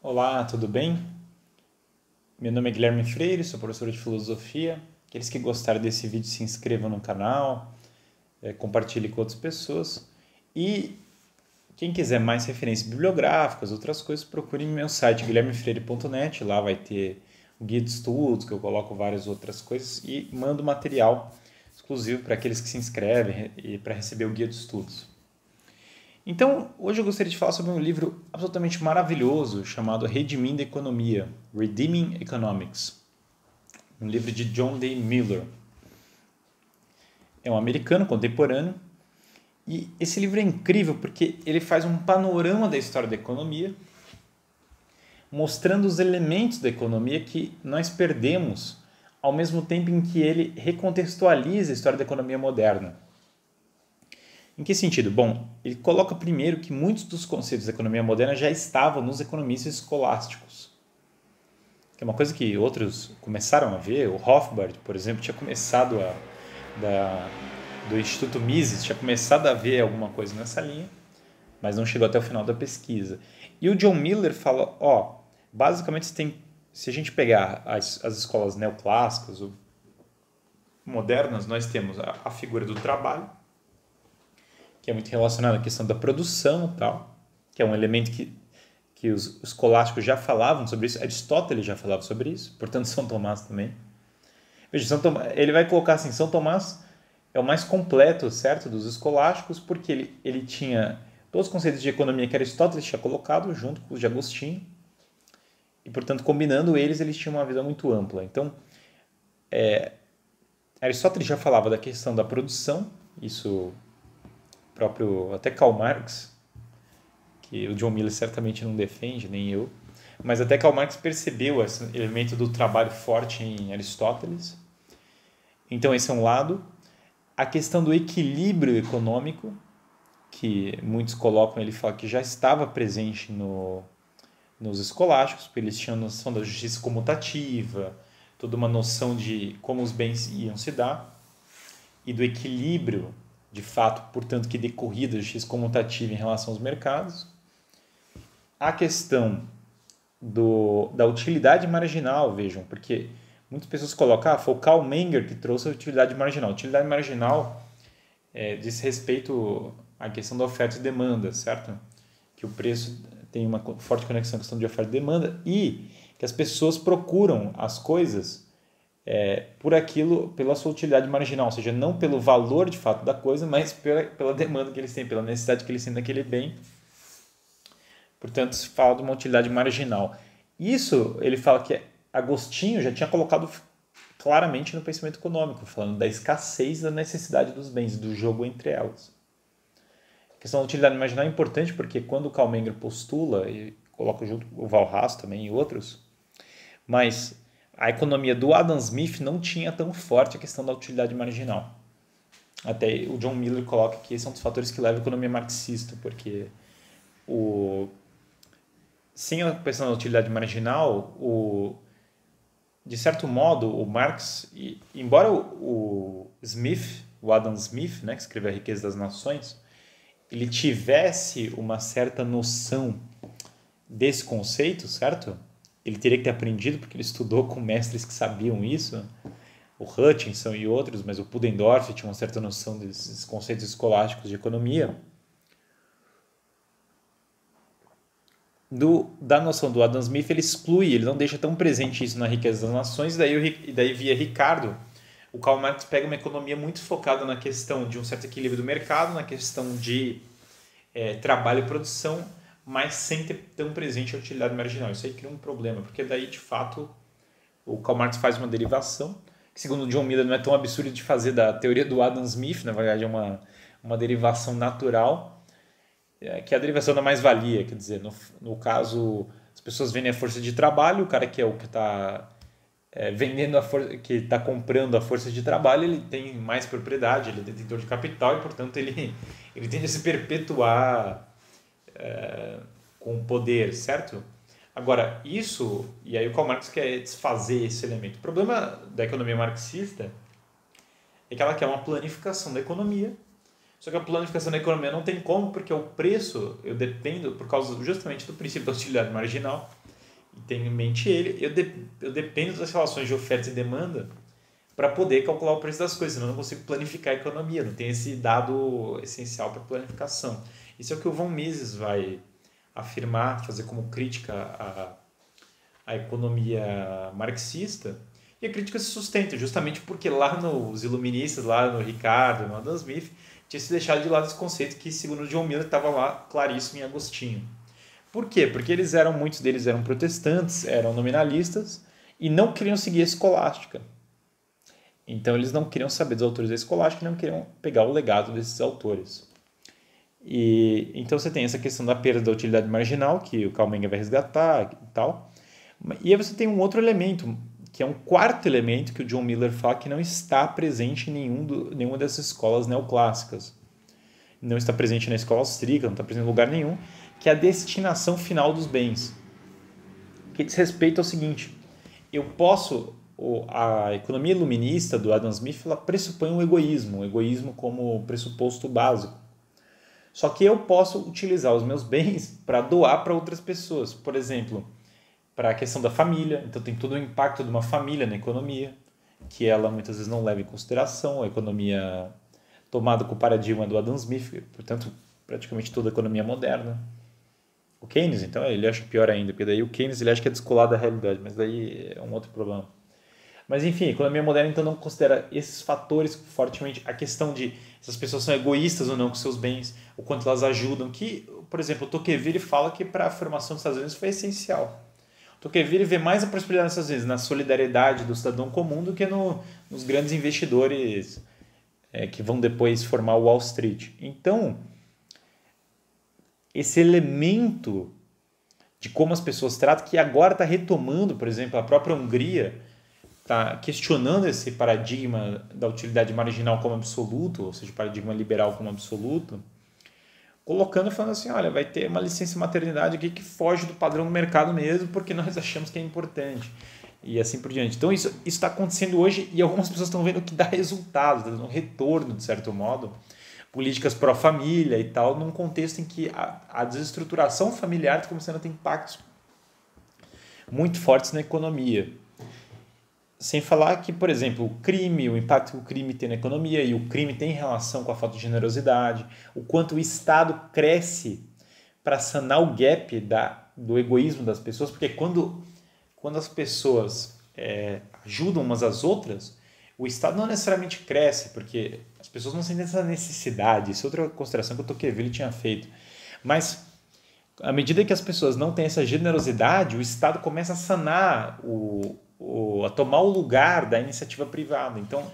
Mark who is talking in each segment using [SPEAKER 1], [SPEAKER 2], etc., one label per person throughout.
[SPEAKER 1] Olá, tudo bem? Meu nome é Guilherme Freire, sou professor de filosofia. Aqueles que gostaram desse vídeo se inscrevam no canal, é, compartilhe com outras pessoas. E quem quiser mais referências bibliográficas, outras coisas, procure meu site guilhermefreire.net. Lá vai ter o guia de estudos, que eu coloco várias outras coisas, e mando material exclusivo para aqueles que se inscrevem e para receber o guia de estudos. Então, hoje eu gostaria de falar sobre um livro absolutamente maravilhoso chamado Redimindo Economia, Redeeming Economics, um livro de John D. Miller. É um americano contemporâneo e esse livro é incrível porque ele faz um panorama da história da economia, mostrando os elementos da economia que nós perdemos ao mesmo tempo em que ele recontextualiza a história da economia moderna. Em que sentido? Bom, ele coloca primeiro que muitos dos conceitos da economia moderna já estavam nos economistas escolásticos. Que é uma coisa que outros começaram a ver. O Hofbard, por exemplo, tinha começado a da, do Instituto Mises, tinha começado a ver alguma coisa nessa linha, mas não chegou até o final da pesquisa. E o John Miller fala, ó, basicamente tem, se a gente pegar as, as escolas neoclássicas ou modernas, nós temos a, a figura do trabalho, que é muito relacionado à questão da produção tal, que é um elemento que, que os escolásticos já falavam sobre isso, Aristóteles já falava sobre isso, portanto São Tomás também. Veja, São Tomás, ele vai colocar assim, São Tomás é o mais completo, certo, dos escolásticos, porque ele, ele tinha todos os conceitos de economia que Aristóteles tinha colocado junto com os de Agostinho, e portanto combinando eles, eles tinham uma visão muito ampla. Então, é, Aristóteles já falava da questão da produção, isso próprio até Karl Marx, que o John Miller certamente não defende, nem eu, mas até Karl Marx percebeu esse elemento do trabalho forte em Aristóteles. Então esse é um lado. A questão do equilíbrio econômico, que muitos colocam, ele fala que já estava presente no, nos escolásticos, porque eles tinham noção da justiça comutativa, toda uma noção de como os bens iam se dar, e do equilíbrio de fato, portanto, que decorrida da justiça comutativa em relação aos mercados. A questão do, da utilidade marginal, vejam, porque muitas pessoas colocam, ah, foi o Karl Menger que trouxe a utilidade marginal. Utilidade marginal é, diz respeito à questão da oferta e demanda, certo? Que o preço tem uma forte conexão com a questão de oferta e demanda e que as pessoas procuram as coisas é, por aquilo, pela sua utilidade marginal, ou seja, não pelo valor de fato da coisa, mas pela, pela demanda que eles têm, pela necessidade que eles têm daquele bem. Portanto, se fala de uma utilidade marginal. Isso ele fala que Agostinho já tinha colocado claramente no pensamento econômico, falando da escassez da necessidade dos bens, do jogo entre elas. A questão da utilidade marginal é importante porque quando o Karl Menger postula, e coloca junto o Valras também e outros, mas a economia do Adam Smith não tinha tão forte a questão da utilidade marginal. Até o John Miller coloca que esse é um dos fatores que leva a economia marxista, porque o sem a questão da utilidade marginal, o de certo modo, o Marx, embora o, Smith, o Adam Smith, né, que escreveu A Riqueza das Nações, ele tivesse uma certa noção desse conceito, certo? Ele teria que ter aprendido porque ele estudou com mestres que sabiam isso, o Hutchinson e outros, mas o Pudendorf tinha uma certa noção desses conceitos escolásticos de economia. Do, da noção do Adam Smith, ele exclui, ele não deixa tão presente isso na riqueza das nações, e daí, e daí via Ricardo, o Karl Marx pega uma economia muito focada na questão de um certo equilíbrio do mercado, na questão de é, trabalho e produção, mas sem ter tão presente a utilidade marginal. Isso aí cria um problema, porque daí, de fato, o Karl Marx faz uma derivação, que segundo John Miller não é tão absurdo de fazer da teoria do Adam Smith, na verdade é uma, uma derivação natural, é, que é a derivação da mais-valia, quer dizer, no, no caso, as pessoas vendem a força de trabalho, o cara que é o que está é, vendendo a força, que está comprando a força de trabalho, ele tem mais propriedade, ele é detentor de capital e, portanto, ele, ele tende a se perpetuar com poder, certo? Agora, isso, e aí o Karl Marx quer desfazer esse elemento. O problema da economia marxista é que ela quer uma planificação da economia, só que a planificação da economia não tem como, porque o preço, eu dependo, por causa justamente do princípio da utilidade marginal, tenho em mente ele, eu, de, eu dependo das relações de oferta e demanda para poder calcular o preço das coisas, senão eu não consigo planificar a economia, não tem esse dado essencial para planificação. Isso é o que o Von Mises vai afirmar, fazer como crítica à, à economia marxista, e a crítica se sustenta justamente porque lá nos iluministas, lá no Ricardo, no Adam Smith, tinha se deixado de lado esse conceito que, segundo John Miller, estava lá claríssimo em Agostinho. Por quê? Porque eles eram, muitos deles eram protestantes, eram nominalistas e não queriam seguir a escolástica. Então eles não queriam saber dos autores da escolástica, não queriam pegar o legado desses autores. E então você tem essa questão da perda da utilidade marginal que o Karl Menger vai resgatar e tal. E aí você tem um outro elemento que é um quarto elemento que o John Miller fala que não está presente em nenhum do, nenhuma dessas escolas neoclássicas. Não está presente na escola austríaca, não está presente em lugar nenhum, que é a destinação final dos bens. Que diz respeito ao seguinte: eu posso. A economia iluminista do Adam Smith ela pressupõe um egoísmo, um egoísmo como pressuposto básico. Só que eu posso utilizar os meus bens para doar para outras pessoas. Por exemplo, para a questão da família, então tem todo o impacto de uma família na economia, que ela muitas vezes não leva em consideração, a economia tomada com o paradigma do Adam Smith, portanto, praticamente toda a economia moderna. O Keynes, então, ele acha pior ainda, porque daí o Keynes ele acha que é descolado da realidade, mas daí é um outro problema. Mas enfim, a economia moderna então não considera esses fatores fortemente a questão de se as pessoas são egoístas ou não com seus bens, o quanto elas ajudam, que, por exemplo, o Tocqueville fala que para a formação dos Estados Unidos foi essencial Tocqueville vê mais a prosperidade nessas vezes na solidariedade do cidadão comum do que no, nos grandes investidores é, que vão depois formar o Wall Street. Então, esse elemento de como as pessoas tratam, que agora está retomando, por exemplo, a própria Hungria está questionando esse paradigma da utilidade marginal como absoluto, ou seja, paradigma liberal como absoluto, colocando falando assim, olha, vai ter uma licença maternidade aqui que foge do padrão do mercado mesmo, porque nós achamos que é importante. E assim por diante. Então isso está acontecendo hoje e algumas pessoas estão vendo que dá resultado, está dando um retorno, de certo modo, políticas pró-família e tal, num contexto em que a, a desestruturação familiar está começando a ter impactos muito fortes na economia. Sem falar que, por exemplo, o crime, o impacto que o crime tem na economia e o crime tem relação com a falta de generosidade, o quanto o Estado cresce para sanar o gap da, do egoísmo das pessoas, porque quando, quando as pessoas é, ajudam umas às outras, o Estado não necessariamente cresce, porque as pessoas não sentem essa necessidade. Isso é outra consideração que o Tocqueville tinha feito. Mas, à medida que as pessoas não têm essa generosidade, o Estado começa a sanar o, o, a tomar o lugar da iniciativa privada. Então,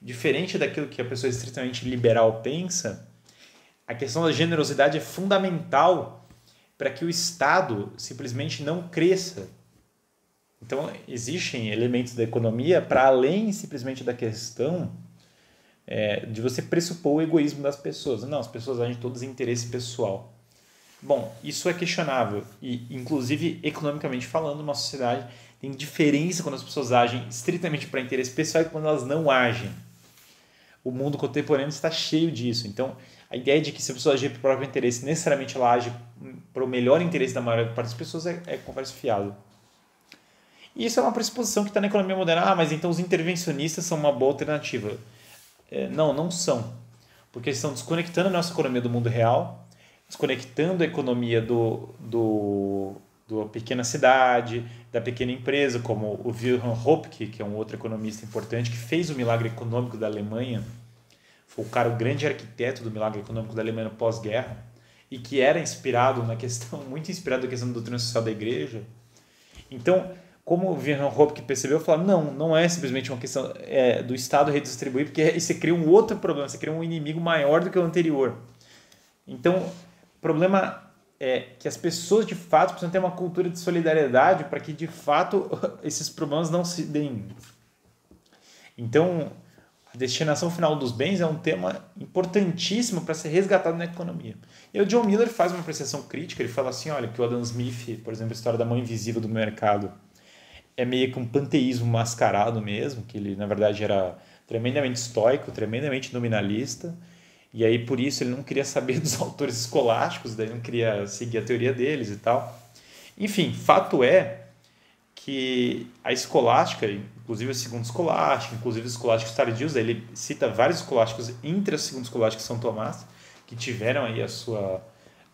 [SPEAKER 1] diferente daquilo que a pessoa estritamente liberal pensa, a questão da generosidade é fundamental para que o Estado simplesmente não cresça. Então, existem elementos da economia para além simplesmente da questão é, de você pressupor o egoísmo das pessoas. Não, as pessoas agem todas em interesse pessoal. Bom, isso é questionável e, inclusive, economicamente falando, uma sociedade tem diferença quando as pessoas agem estritamente para interesse pessoal e quando elas não agem. O mundo contemporâneo está cheio disso. Então, a ideia de que se a pessoa agir para o próprio interesse, necessariamente ela age para o melhor interesse da maior parte das pessoas é, é conversa fiada. E isso é uma pressuposição que está na economia moderna. Ah, mas então os intervencionistas são uma boa alternativa. É, não, não são. Porque eles estão desconectando a nossa economia do mundo real, desconectando a economia do, do da pequena cidade, da pequena empresa, como o Wilhelm Hopke, que é um outro economista importante, que fez o milagre econômico da Alemanha, foi o cara, o grande arquiteto do milagre econômico da Alemanha pós-guerra, e que era inspirado na questão, muito inspirado na questão do doutrina social da igreja. Então, como o Wilhelm Hopke percebeu, falou, não, não é simplesmente uma questão é, do Estado redistribuir, porque aí você cria um outro problema, você cria um inimigo maior do que o anterior. Então, problema é que as pessoas de fato precisam ter uma cultura de solidariedade para que de fato esses problemas não se deem. Então, a destinação final dos bens é um tema importantíssimo para ser resgatado na economia. E o John Miller faz uma apreciação crítica, ele fala assim, olha, que o Adam Smith, por exemplo, a história da mão invisível do mercado, é meio que um panteísmo mascarado mesmo, que ele na verdade era tremendamente estoico, tremendamente nominalista, e aí, por isso, ele não queria saber dos autores escolásticos, daí não queria seguir a teoria deles e tal. Enfim, fato é que a escolástica, inclusive a segunda escolástica, inclusive os escolásticos tardios, ele cita vários escolásticos entre a segunda escolástica e São Tomás, que tiveram aí a sua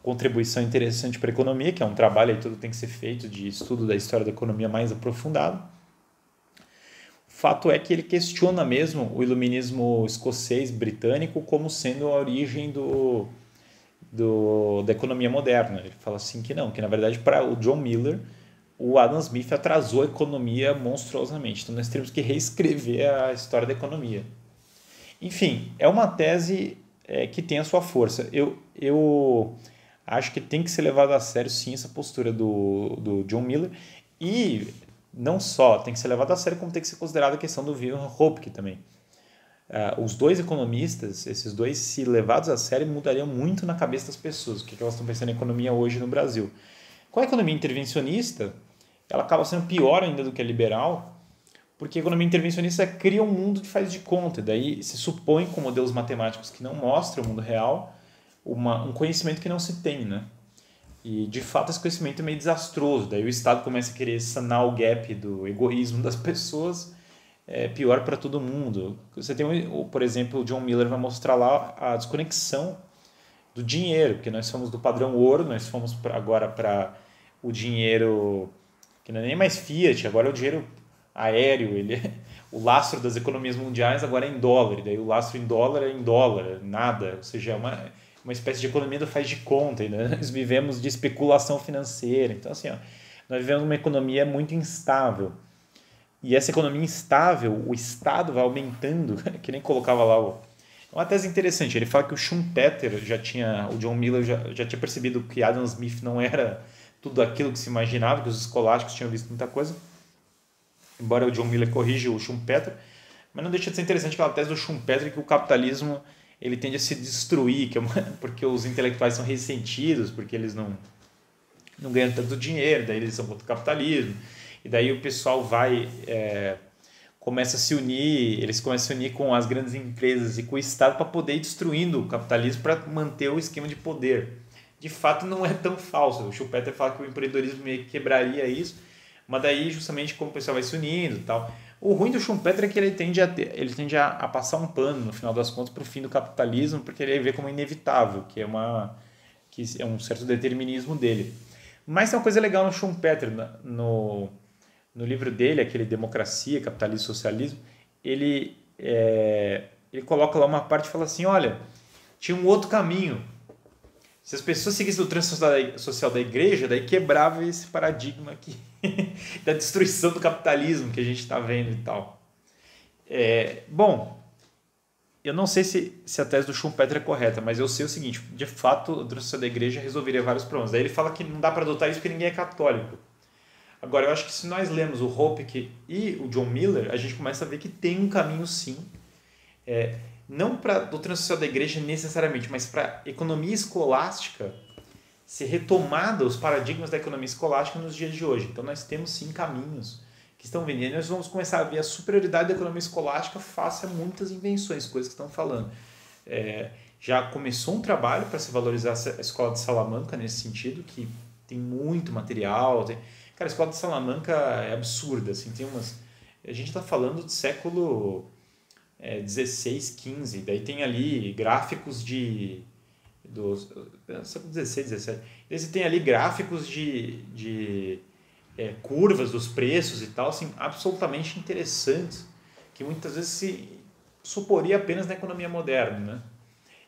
[SPEAKER 1] contribuição interessante para a economia, que é um trabalho aí tudo tem que ser feito de estudo da história da economia mais aprofundado. Fato é que ele questiona mesmo o iluminismo escocês britânico como sendo a origem do, do, da economia moderna. Ele fala assim que não, que na verdade para o John Miller o Adam Smith atrasou a economia monstruosamente. Então nós temos que reescrever a história da economia. Enfim, é uma tese é, que tem a sua força. Eu, eu acho que tem que ser levado a sério sim essa postura do, do John Miller e não só tem que ser levado a sério, como tem que ser considerada a questão do William Hopke também. Uh, os dois economistas, esses dois, se levados a sério, mudariam muito na cabeça das pessoas, o que elas estão pensando em economia hoje no Brasil. Com a economia intervencionista, ela acaba sendo pior ainda do que a liberal, porque a economia intervencionista cria um mundo que faz de conta, daí se supõe com modelos matemáticos que não mostram o mundo real, uma, um conhecimento que não se tem, né? E de fato esse conhecimento é meio desastroso. Daí o Estado começa a querer sanar o gap do egoísmo das pessoas, é pior para todo mundo. Você tem, por exemplo, o John Miller vai mostrar lá a desconexão do dinheiro, porque nós somos do padrão ouro, nós fomos pra, agora para o dinheiro que não é nem mais fiat, agora é o dinheiro aéreo, ele é, o lastro das economias mundiais agora é em dólar, daí o lastro em dólar é em dólar, nada, ou seja, é uma uma espécie de economia do faz de conta. Né? Nós vivemos de especulação financeira. Então, assim, ó, nós vivemos uma economia muito instável. E essa economia instável, o Estado vai aumentando, que nem colocava lá o. É uma tese interessante. Ele fala que o Schumpeter já tinha, o John Miller já, já tinha percebido que Adam Smith não era tudo aquilo que se imaginava, que os escolásticos tinham visto muita coisa. Embora o John Miller corrija o Schumpeter, mas não deixa de ser interessante aquela tese do Schumpeter que o capitalismo ele tende a se destruir, que é uma, porque os intelectuais são ressentidos, porque eles não, não ganham tanto dinheiro, daí eles são contra o capitalismo, e daí o pessoal vai, é, começa a se unir, eles começam a se unir com as grandes empresas e com o Estado para poder ir destruindo o capitalismo para manter o esquema de poder. De fato, não é tão falso. O Schumpeter fala que o empreendedorismo meio que quebraria isso, mas daí justamente como o pessoal vai se unindo e tal. O ruim do Schumpeter é que ele tende, a, ter, ele tende a, a passar um pano, no final das contas, para o fim do capitalismo, porque ele vê como inevitável, que é, uma, que é um certo determinismo dele. Mas tem uma coisa legal no Schumpeter, no, no livro dele, aquele Democracia, Capitalismo e Socialismo, ele, é, ele coloca lá uma parte e fala assim, olha, tinha um outro caminho. Se as pessoas seguissem o trânsito social da igreja, daí quebrava esse paradigma aqui da destruição do capitalismo que a gente está vendo e tal. É, bom, eu não sei se, se a tese do Schumpeter é correta, mas eu sei o seguinte: de fato, a transição da igreja resolveria vários problemas. Daí ele fala que não dá para adotar isso porque ninguém é católico. Agora, eu acho que se nós lemos o Hopke e o John Miller, a gente começa a ver que tem um caminho sim. É, não para a doutrina social da igreja necessariamente, mas para economia escolástica ser retomada os paradigmas da economia escolástica nos dias de hoje. Então nós temos sim caminhos que estão vindo. E nós vamos começar a ver a superioridade da economia escolástica face a muitas invenções, coisas que estão falando. É, já começou um trabalho para se valorizar a escola de Salamanca nesse sentido, que tem muito material. Tem... Cara, a escola de Salamanca é absurda. Assim, tem umas... A gente está falando do século é, 16, 15. Daí tem ali gráficos de do século 16, 17. Você tem ali gráficos de, de é, curvas dos preços e tal, assim, absolutamente interessantes, que muitas vezes se suporia apenas na economia moderna. Né?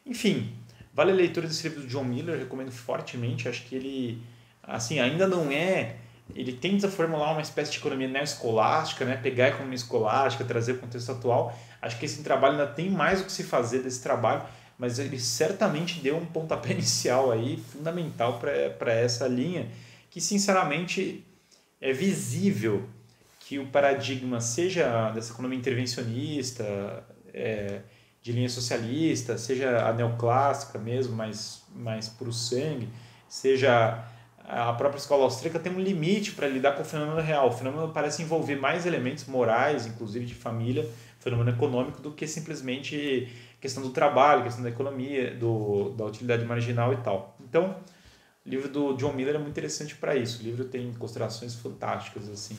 [SPEAKER 1] Enfim, vale a leitura desse livro do John Miller, recomendo fortemente, acho que ele assim, ainda não é ele tenta formular uma espécie de economia neoescolástica, né? pegar a economia escolástica, trazer o contexto atual. Acho que esse trabalho ainda tem mais o que se fazer desse trabalho, mas ele certamente deu um pontapé inicial aí fundamental para essa linha, que sinceramente é visível que o paradigma seja dessa economia intervencionista, é, de linha socialista, seja a neoclássica mesmo, mais, mais o sangue, seja a própria escola austríaca tem um limite para lidar com o fenômeno real. O fenômeno parece envolver mais elementos morais, inclusive de família, fenômeno econômico, do que simplesmente questão do trabalho, questão da economia, do, da utilidade marginal e tal. Então, o livro do John Miller é muito interessante para isso. O livro tem considerações fantásticas assim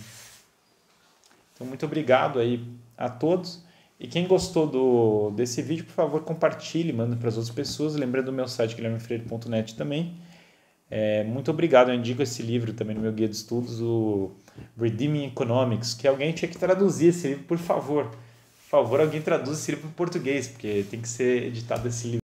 [SPEAKER 1] Então, muito obrigado aí a todos. E quem gostou do, desse vídeo, por favor, compartilhe, manda para as outras pessoas. Lembrando do meu site, guilhermefreire.net também. É, muito obrigado, eu indico esse livro também no meu guia de estudos, o Redeeming Economics, que alguém tinha que traduzir esse livro, por favor. Por favor, alguém traduz esse livro para português, porque tem que ser editado esse livro.